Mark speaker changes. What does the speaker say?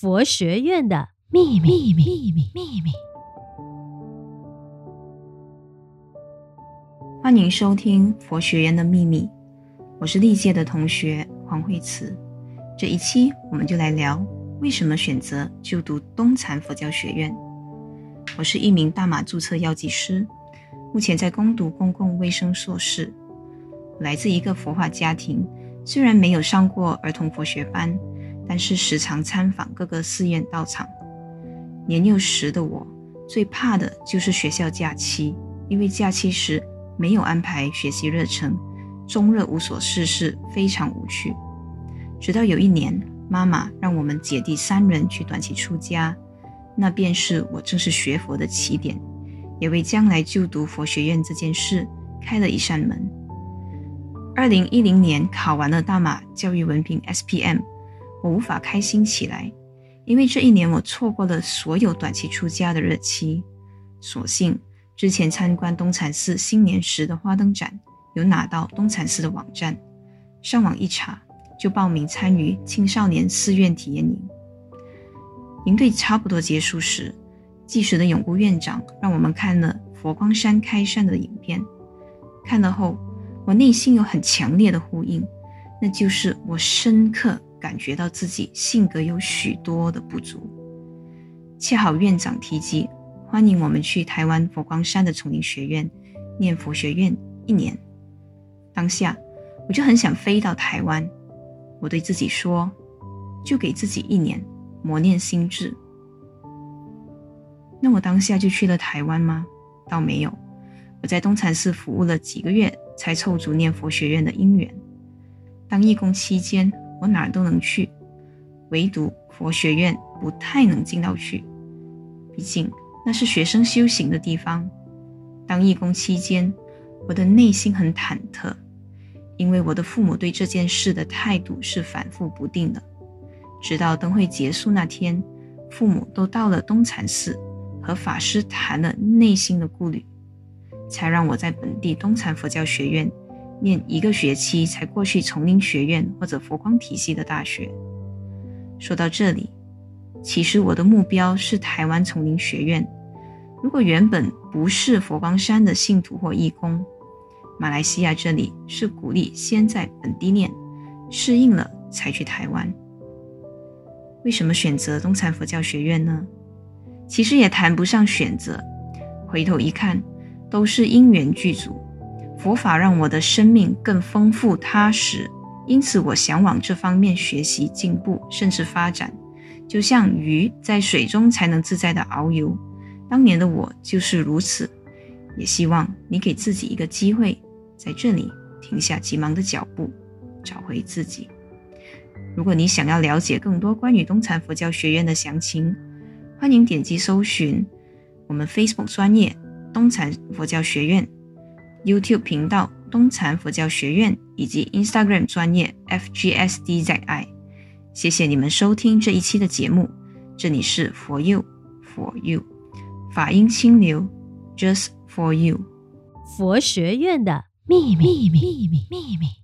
Speaker 1: 佛学院的秘密，秘密，秘密，秘密。
Speaker 2: 欢迎收听佛学院的秘密，我是历届的同学黄慧慈。这一期我们就来聊为什么选择就读东禅佛教学院。我是一名大马注册药剂师，目前在攻读公共卫生硕士。来自一个佛化家庭，虽然没有上过儿童佛学班。但是时常参访各个寺院道场。年幼时的我最怕的就是学校假期，因为假期时没有安排学习日程，终日无所事事，非常无趣。直到有一年，妈妈让我们姐弟三人去短期出家，那便是我正式学佛的起点，也为将来就读佛学院这件事开了一扇门。二零一零年考完了大马教育文凭 SPM。我无法开心起来，因为这一年我错过了所有短期出家的日期。所幸之前参观东禅寺新年时的花灯展，有拿到东禅寺的网站，上网一查就报名参与青少年寺院体验营。营队差不多结束时，济实的永固院长让我们看了佛光山开山的影片。看了后，我内心有很强烈的呼应，那就是我深刻。感觉到自己性格有许多的不足，恰好院长提及欢迎我们去台湾佛光山的丛林学院念佛学院一年。当下我就很想飞到台湾，我对自己说，就给自己一年磨练心智。那我当下就去了台湾吗？倒没有，我在东禅寺服务了几个月，才凑足念佛学院的因缘。当义工期间。我哪儿都能去，唯独佛学院不太能进到去。毕竟那是学生修行的地方。当义工期间，我的内心很忐忑，因为我的父母对这件事的态度是反复不定的。直到灯会结束那天，父母都到了东禅寺，和法师谈了内心的顾虑，才让我在本地东禅佛教学院。念一个学期才过去丛林学院或者佛光体系的大学。说到这里，其实我的目标是台湾丛林学院。如果原本不是佛光山的信徒或义工，马来西亚这里是鼓励先在本地念，适应了才去台湾。为什么选择东禅佛教学院呢？其实也谈不上选择，回头一看，都是因缘具足。佛法让我的生命更丰富踏实，因此我想往这方面学习进步，甚至发展。就像鱼在水中才能自在的遨游，当年的我就是如此。也希望你给自己一个机会，在这里停下急忙的脚步，找回自己。如果你想要了解更多关于东禅佛教学院的详情，欢迎点击搜寻我们 Facebook 专业东禅佛教学院。YouTube 频道东禅佛教学院以及 Instagram 专业 FGSDZI，谢谢你们收听这一期的节目。这里是 For You For You，法音清流，Just For You，
Speaker 1: 佛学院的秘密秘密秘密。